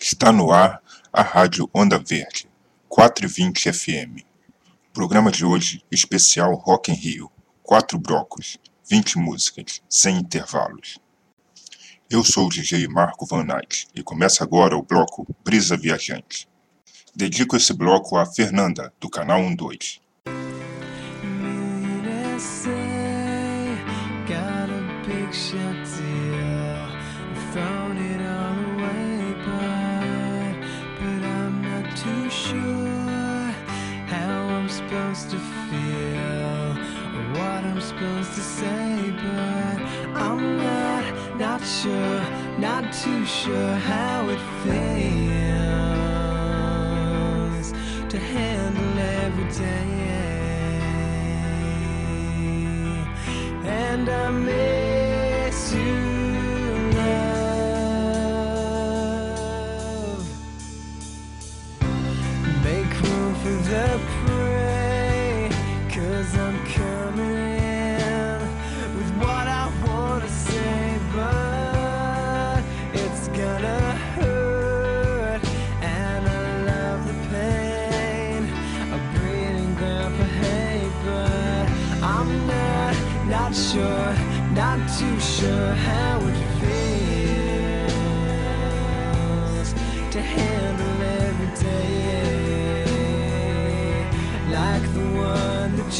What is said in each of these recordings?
Está no ar a Rádio Onda Verde, 420 FM. Programa de hoje, especial Rock em Rio. Quatro blocos, 20 músicas, sem intervalos. Eu sou o DJ Marco Van Eyck e começa agora o bloco Brisa Viajante. Dedico esse bloco a Fernanda, do canal 12. Supposed to say, but I'm not, not sure, not too sure how it feels to handle every day. And I miss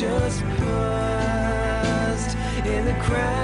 just paused in the crowds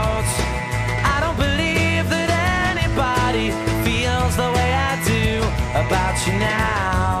about you now.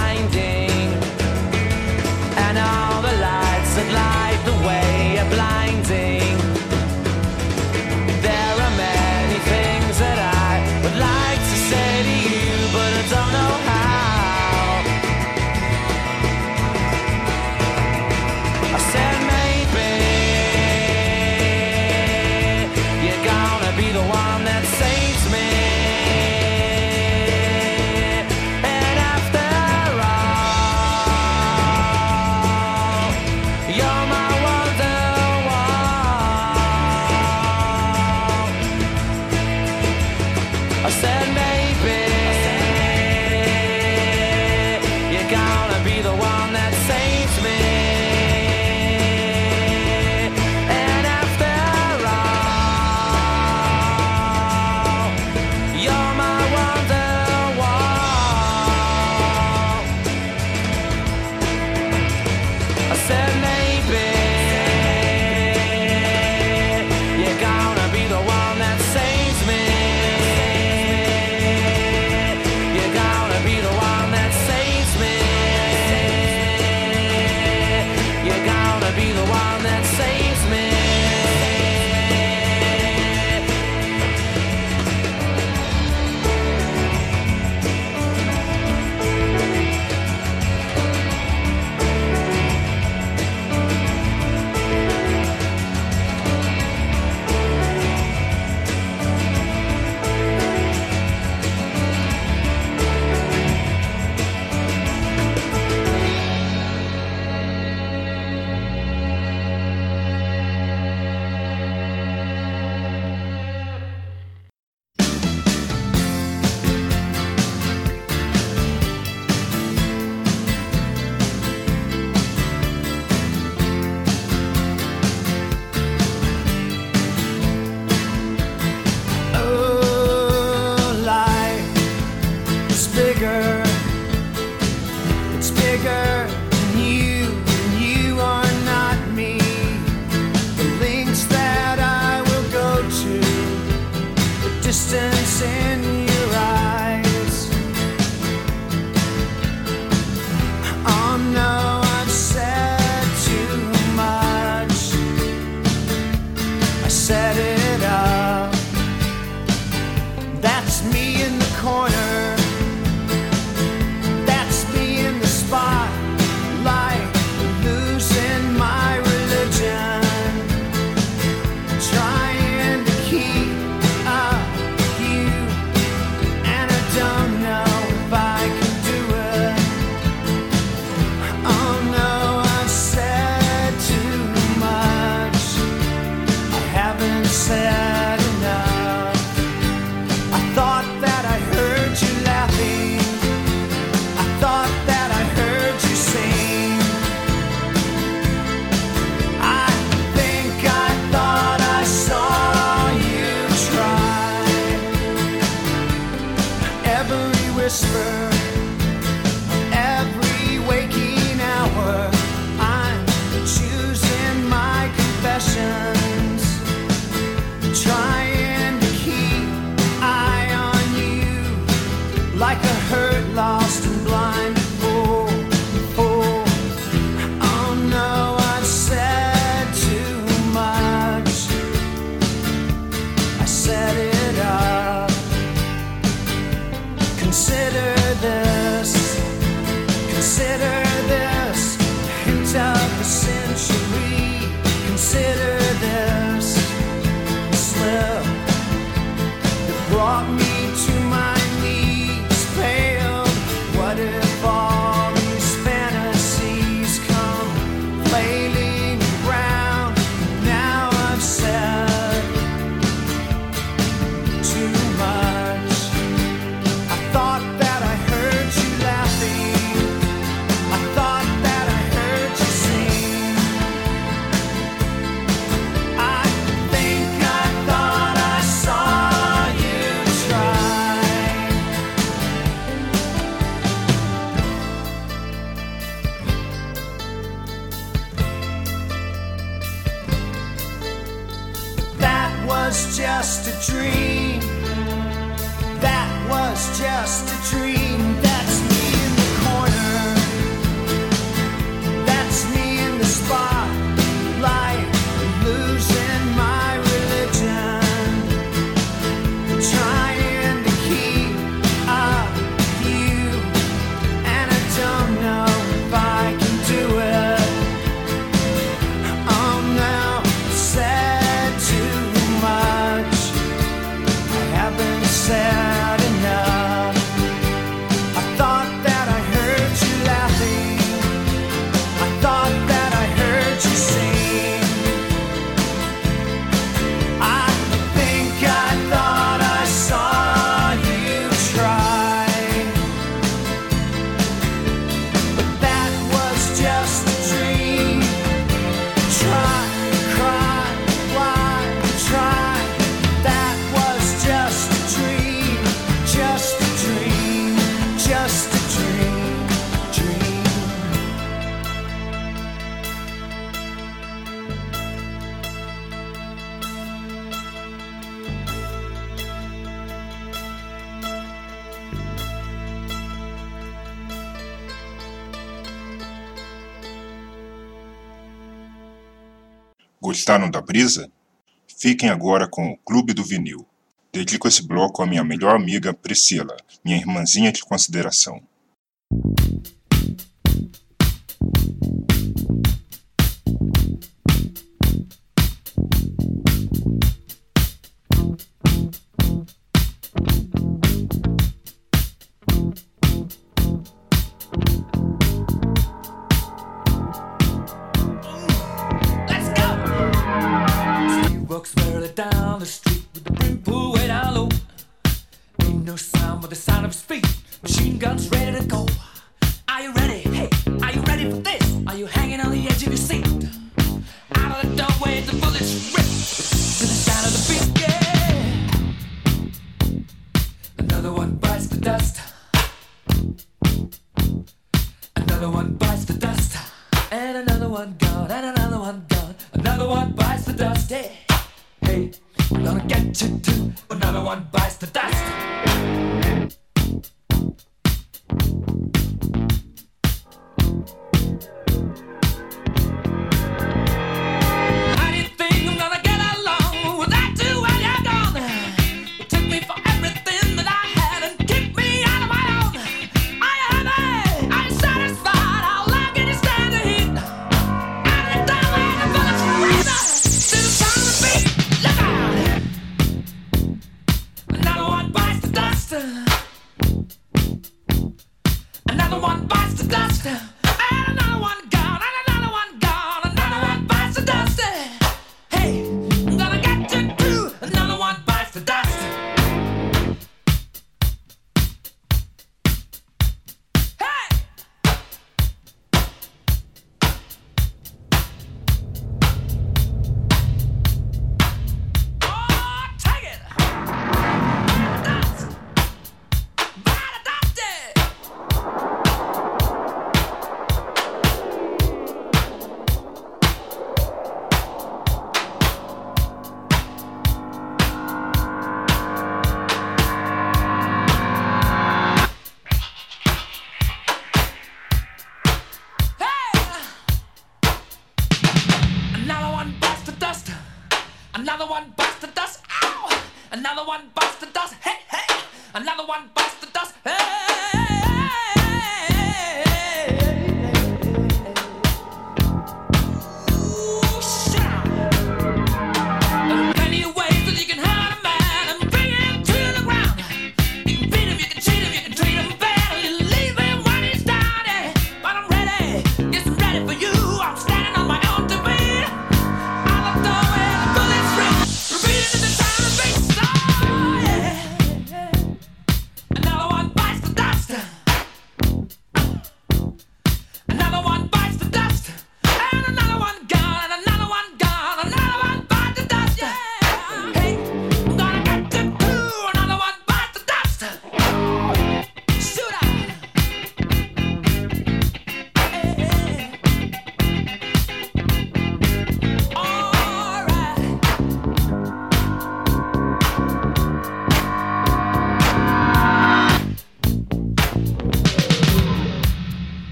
brisa? Fiquem agora com o Clube do Vinil. Dedico esse bloco à minha melhor amiga Priscila, minha irmãzinha de consideração. One bites the dust.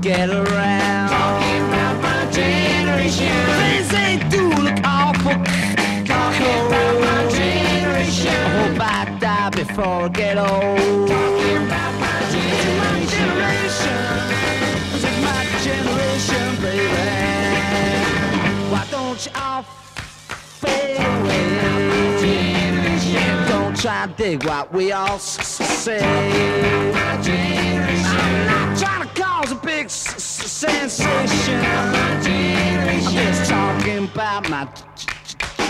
get around.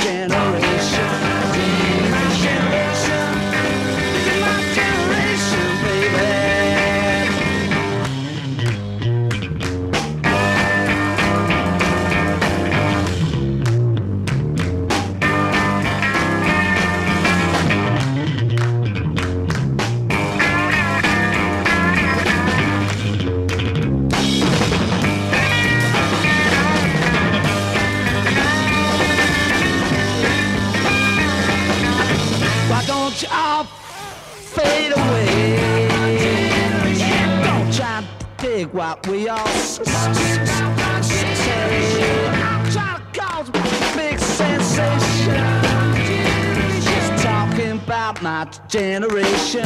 generation. what we all say. Trying to cause a big sensation. Just talking about my generation.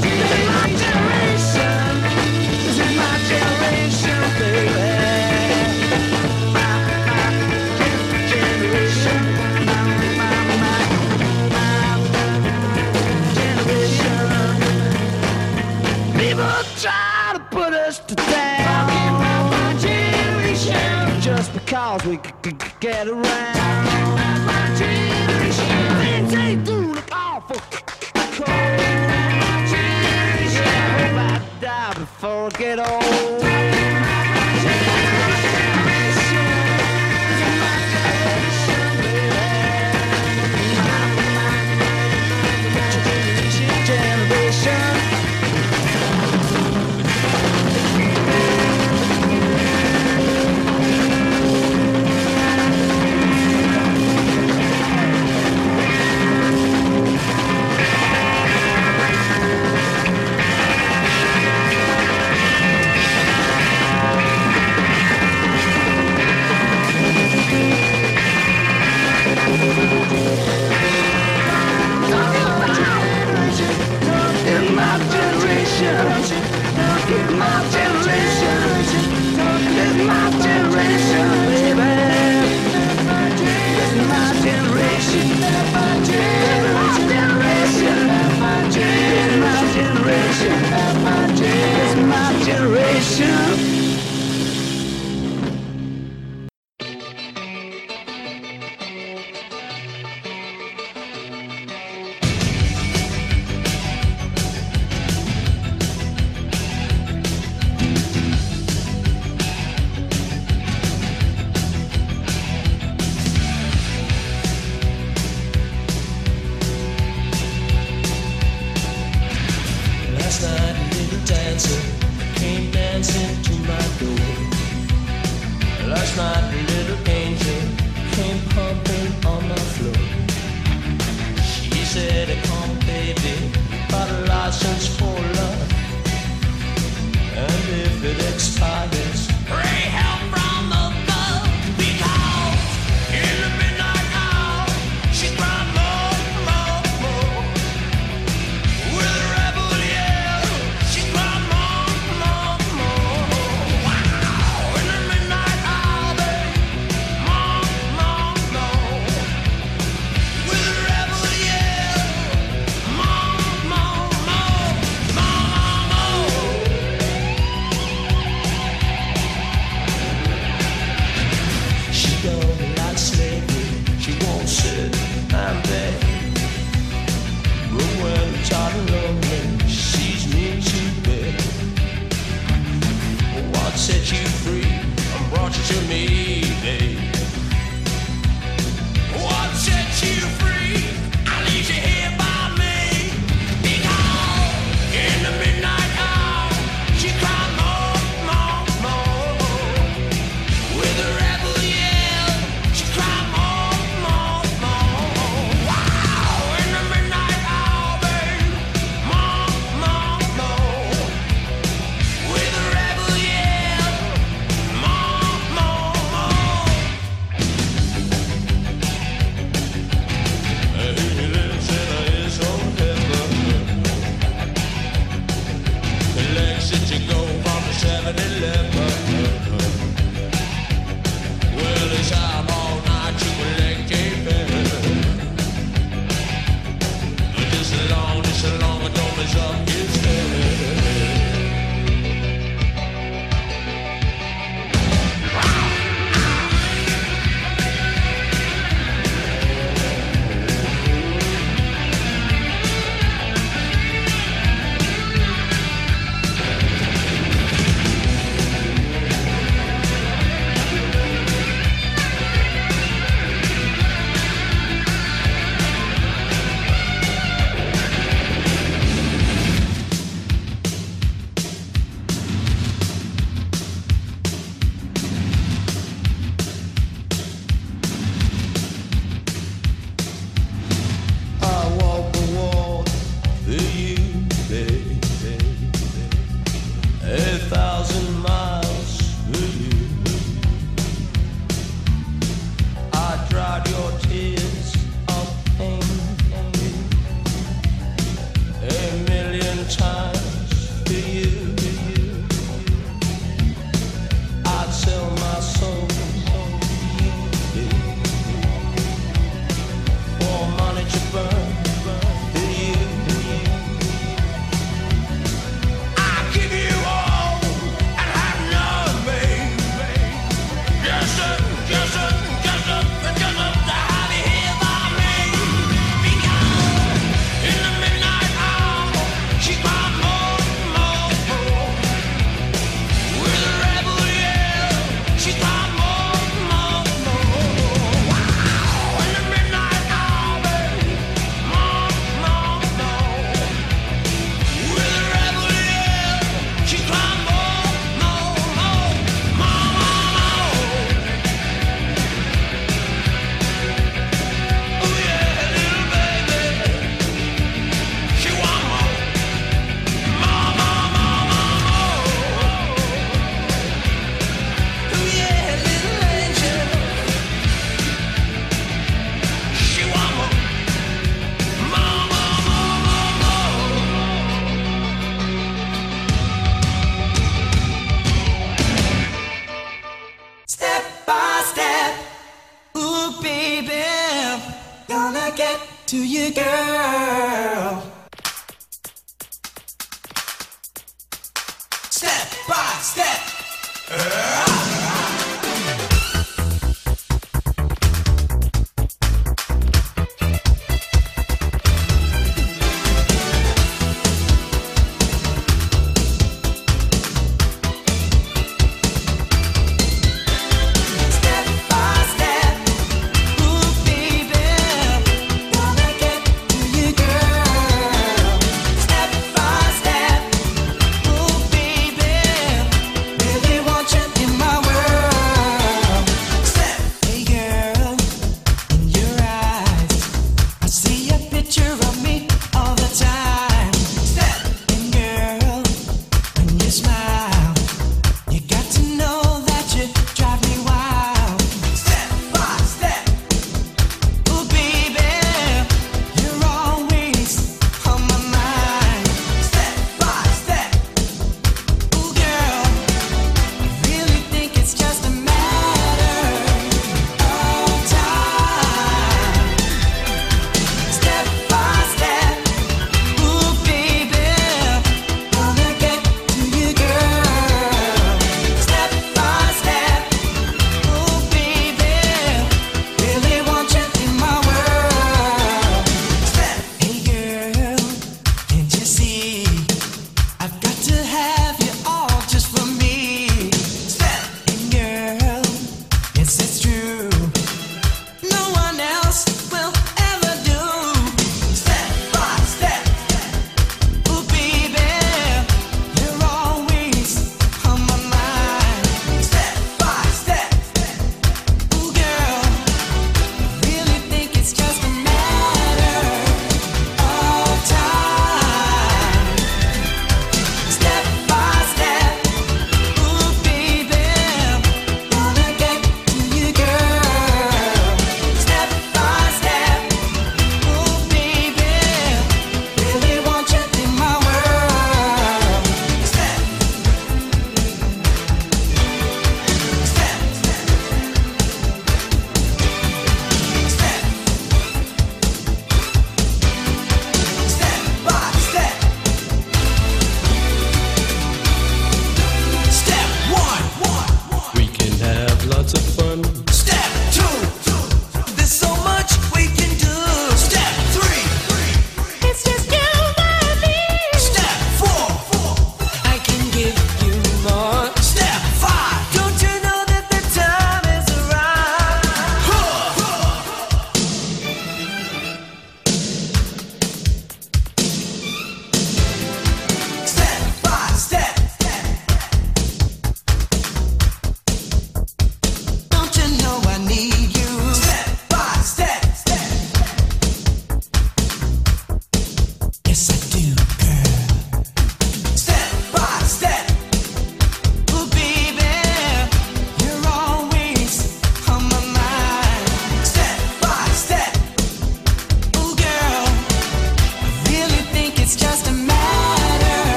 This is my generation. This is my generation, baby. cause we could get around. Generation, awful generation, I hope I die before I get old. Mom. dancing, came dancing to my door. Last night, a little angel came pumping on the floor. She said, Come, baby, got a license for love. And if it expires,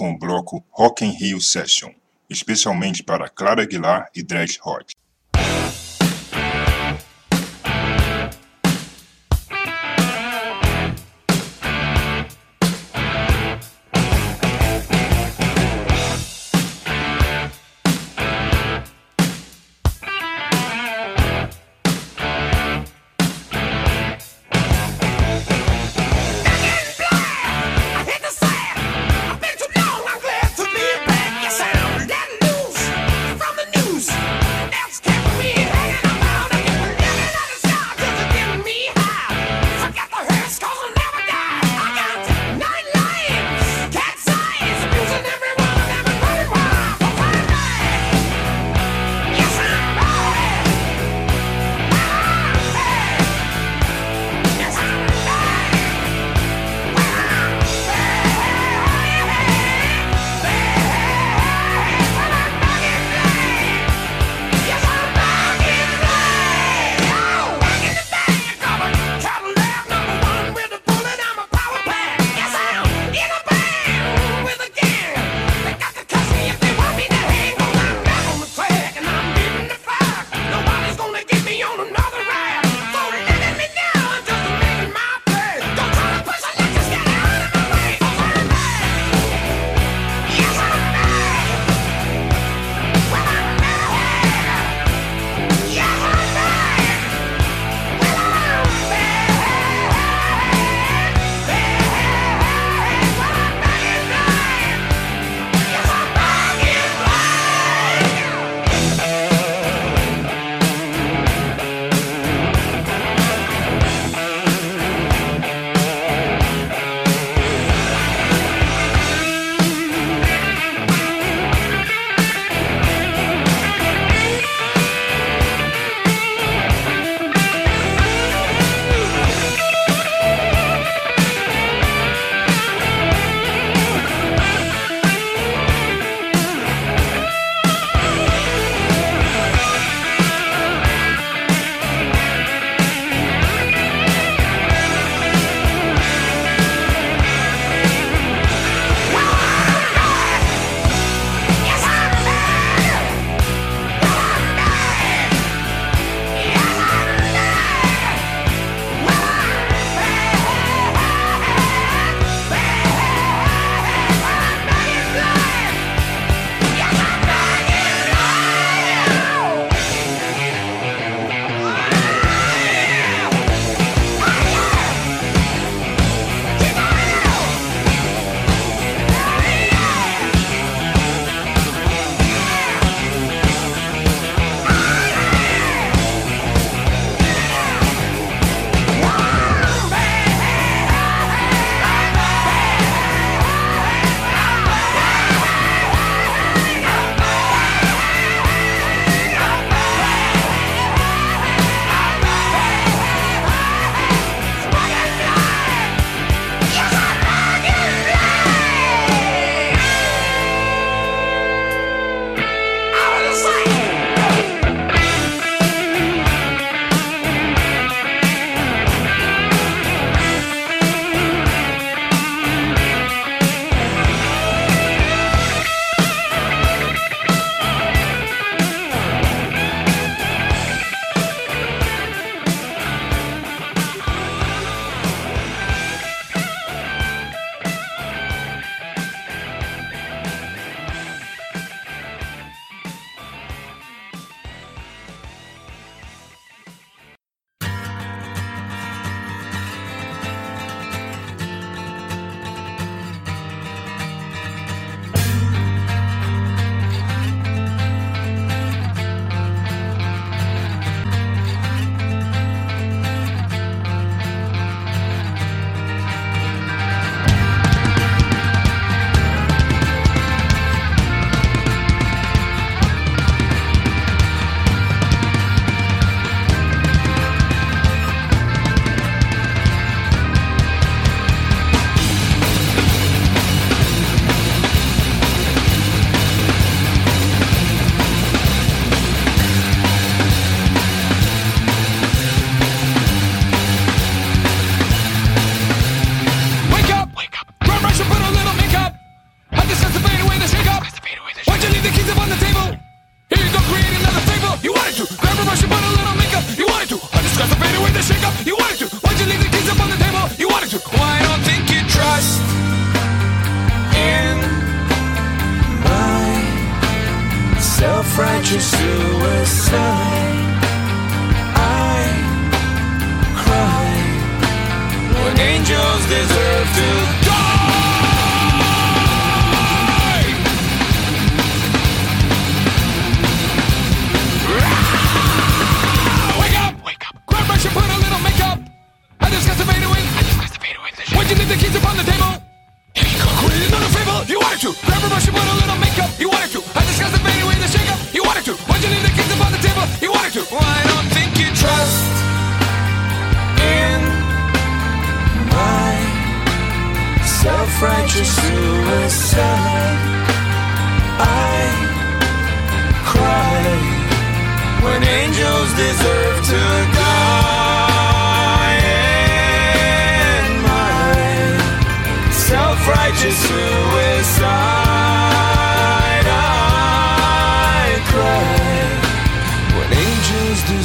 com o bloco Rock in Rio Session, especialmente para Clara Aguilar e Dread Hot.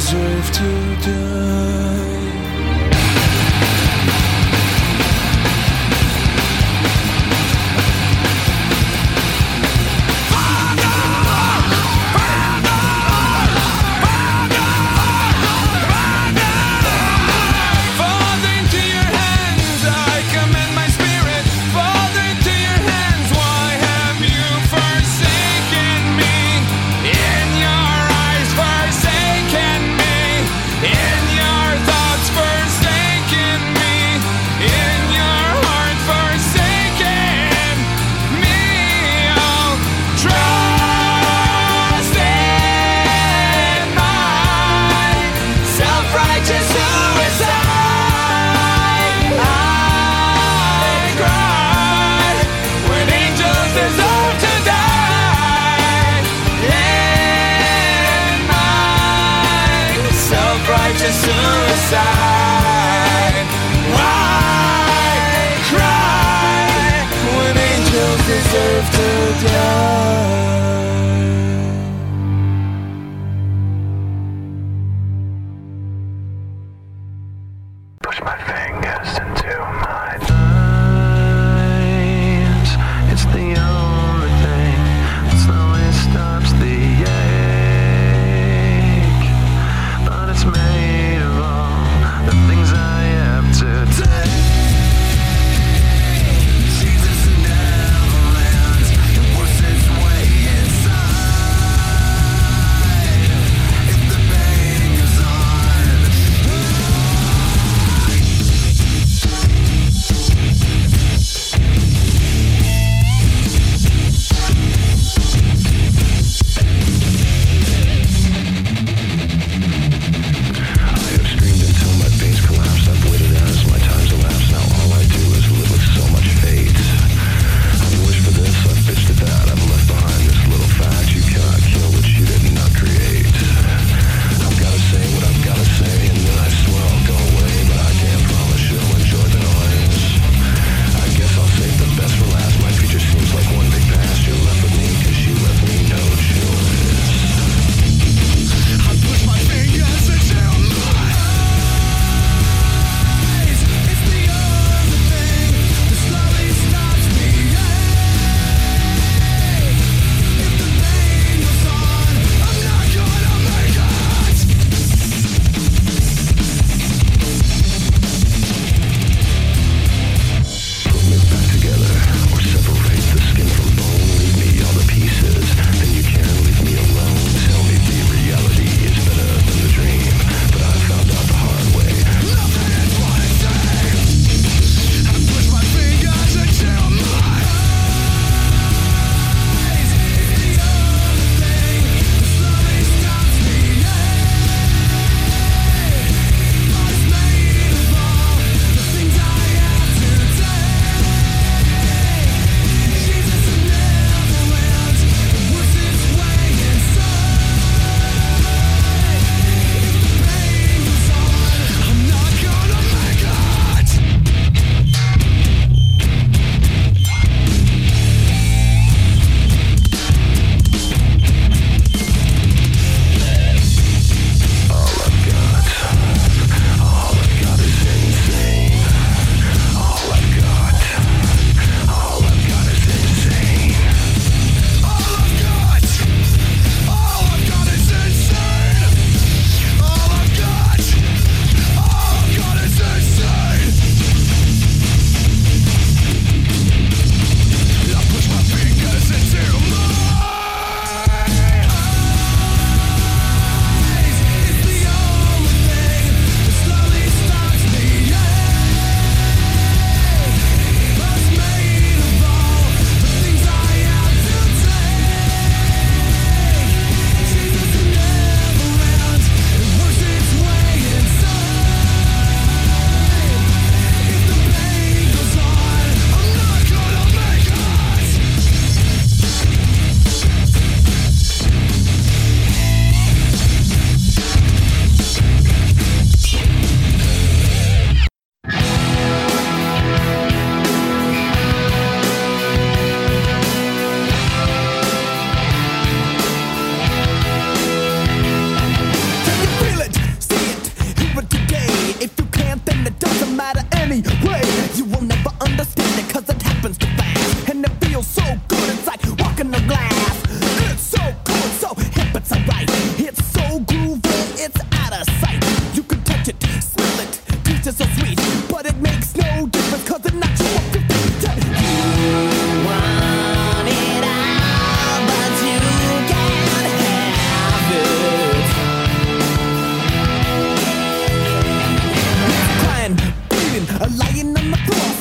Deserve to die.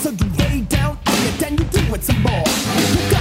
So you lay down on it, then you do it some more.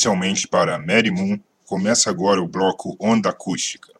Especialmente para Mary Moon, começa agora o bloco Onda Acústica.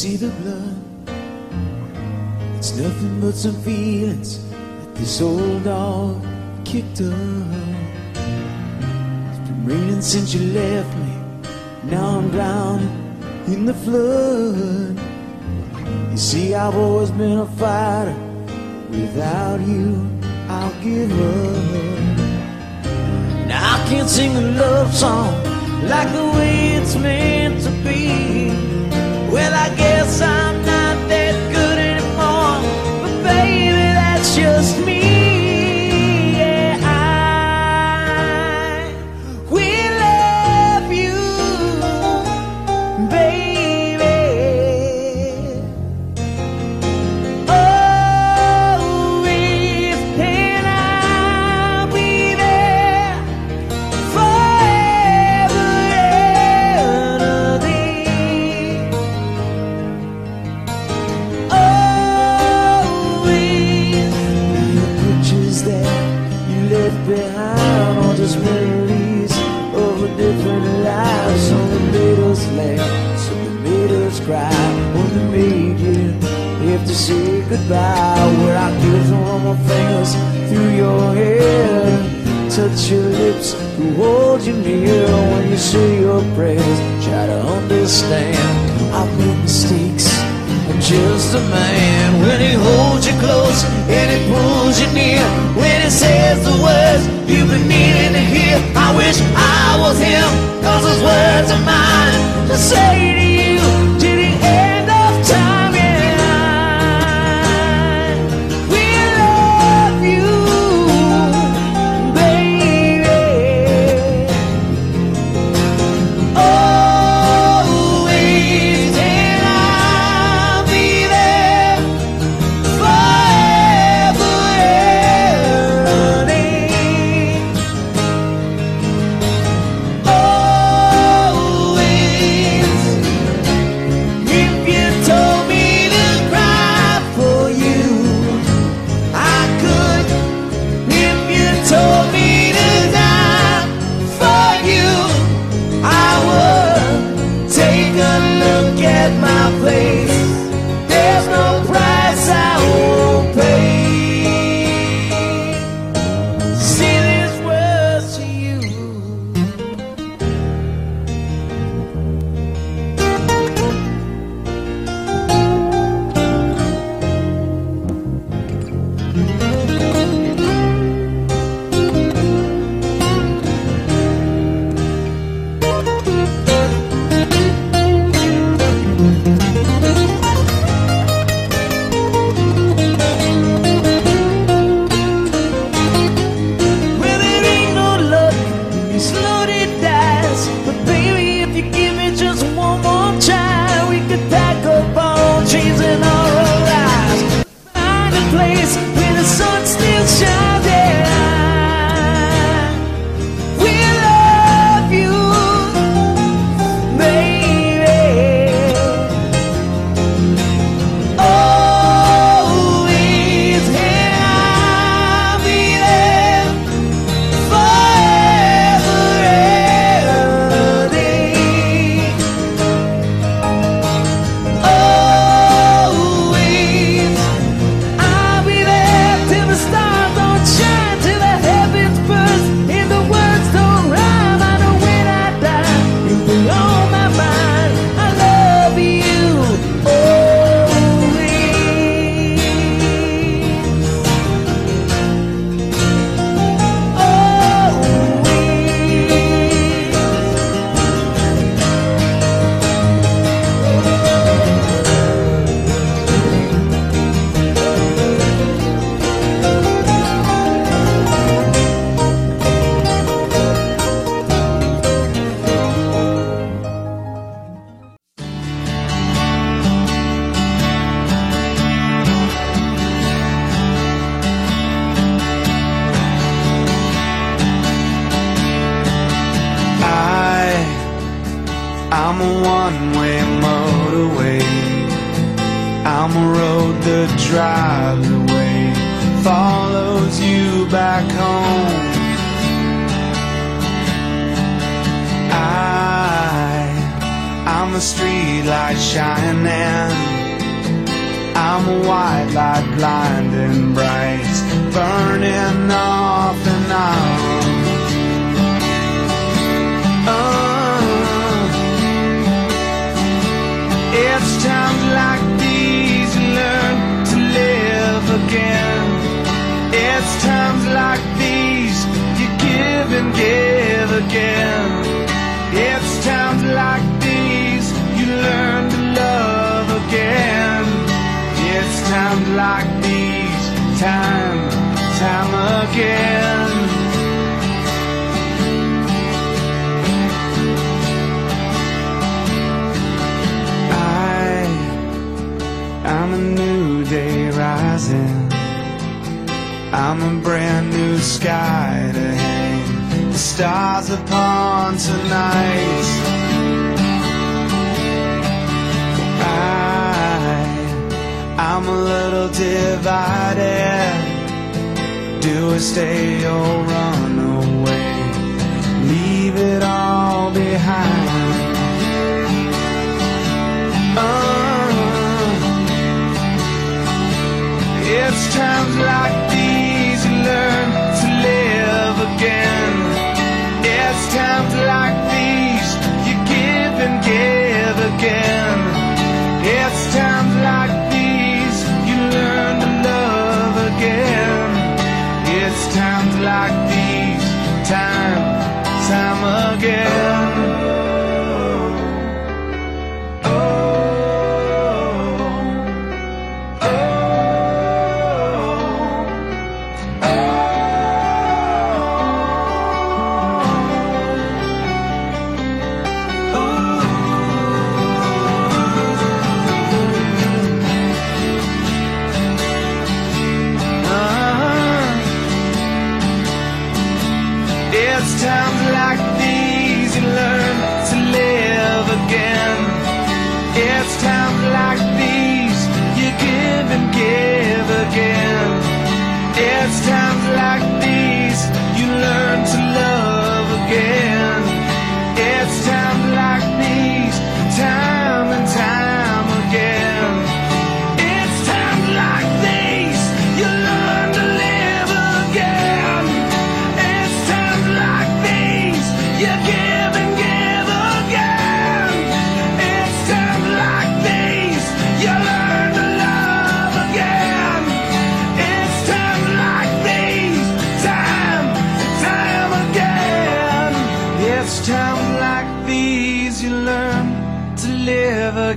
see the blood. It's nothing but some feelings that this old dog kicked up. It's been raining since you left me. Now I'm drowning in the flood. You see, I've always been a fighter. Without you, I'll give up. Now I can't sing a love song like the way it's meant to be i guess i'm not that good just me. touch your lips, who hold you near when you say your prayers. Try to understand, I've made mistakes. I'm just a man. When he holds you close and he pulls you near, when he says the words you've been needing to hear, I wish I was him, cause those words are mine to say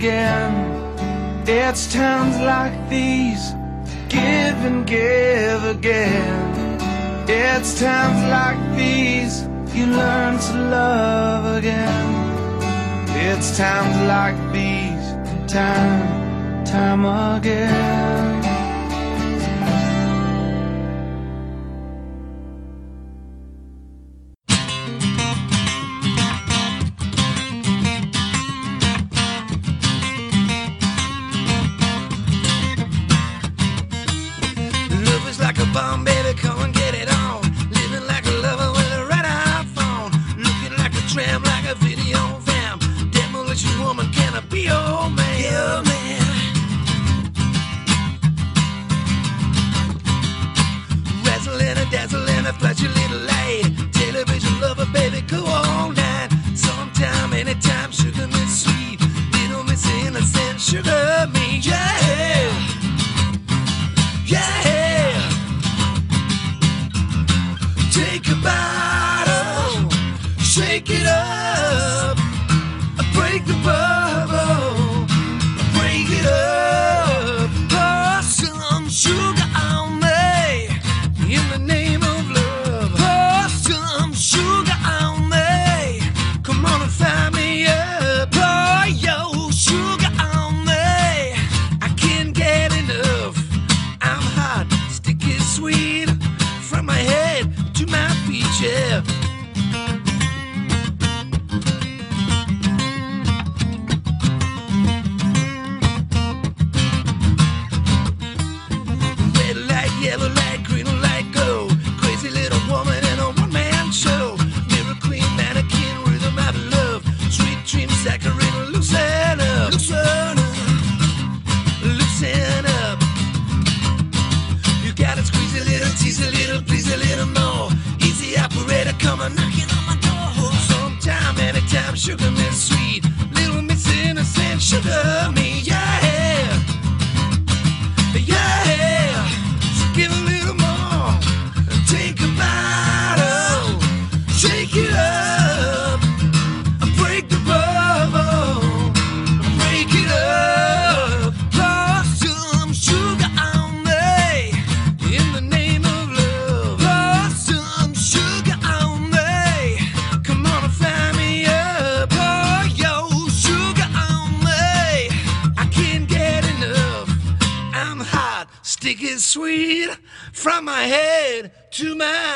again. It's times like these, give and give again. It's times like these, you learn to love again. It's times like these, time, time again. Sugar Miss Sweet, Little Miss Innocent, Sugar Miss. my head to my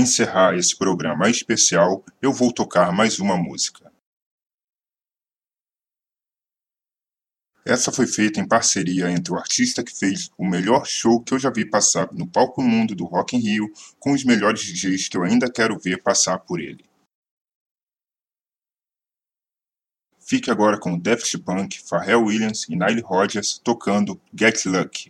encerrar esse programa especial, eu vou tocar mais uma música. Essa foi feita em parceria entre o artista que fez o melhor show que eu já vi passar no palco mundo do Rock in Rio com os melhores DJs que eu ainda quero ver passar por ele. Fique agora com Daft Punk, Pharrell Williams e Nile Rodgers tocando Get Lucky.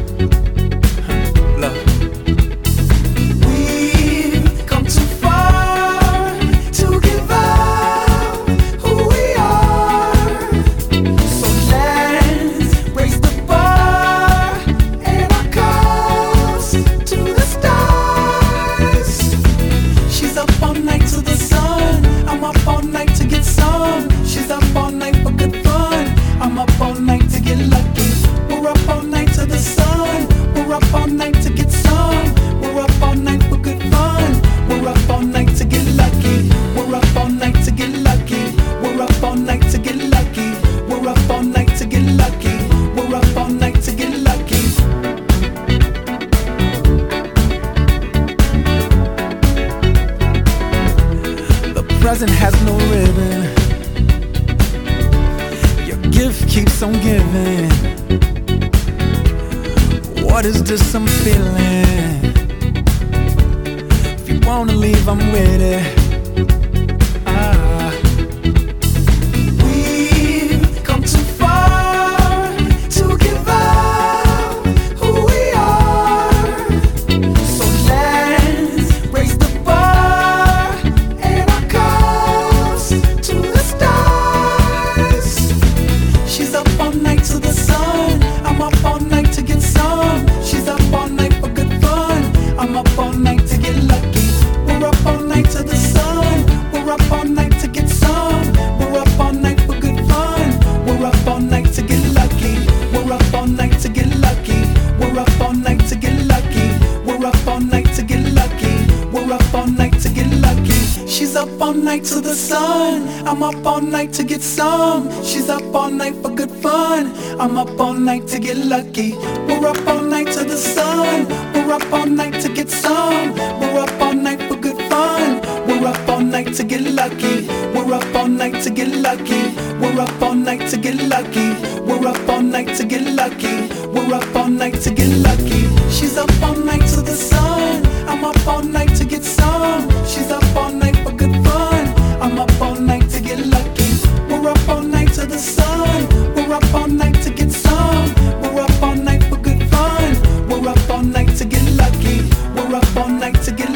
To get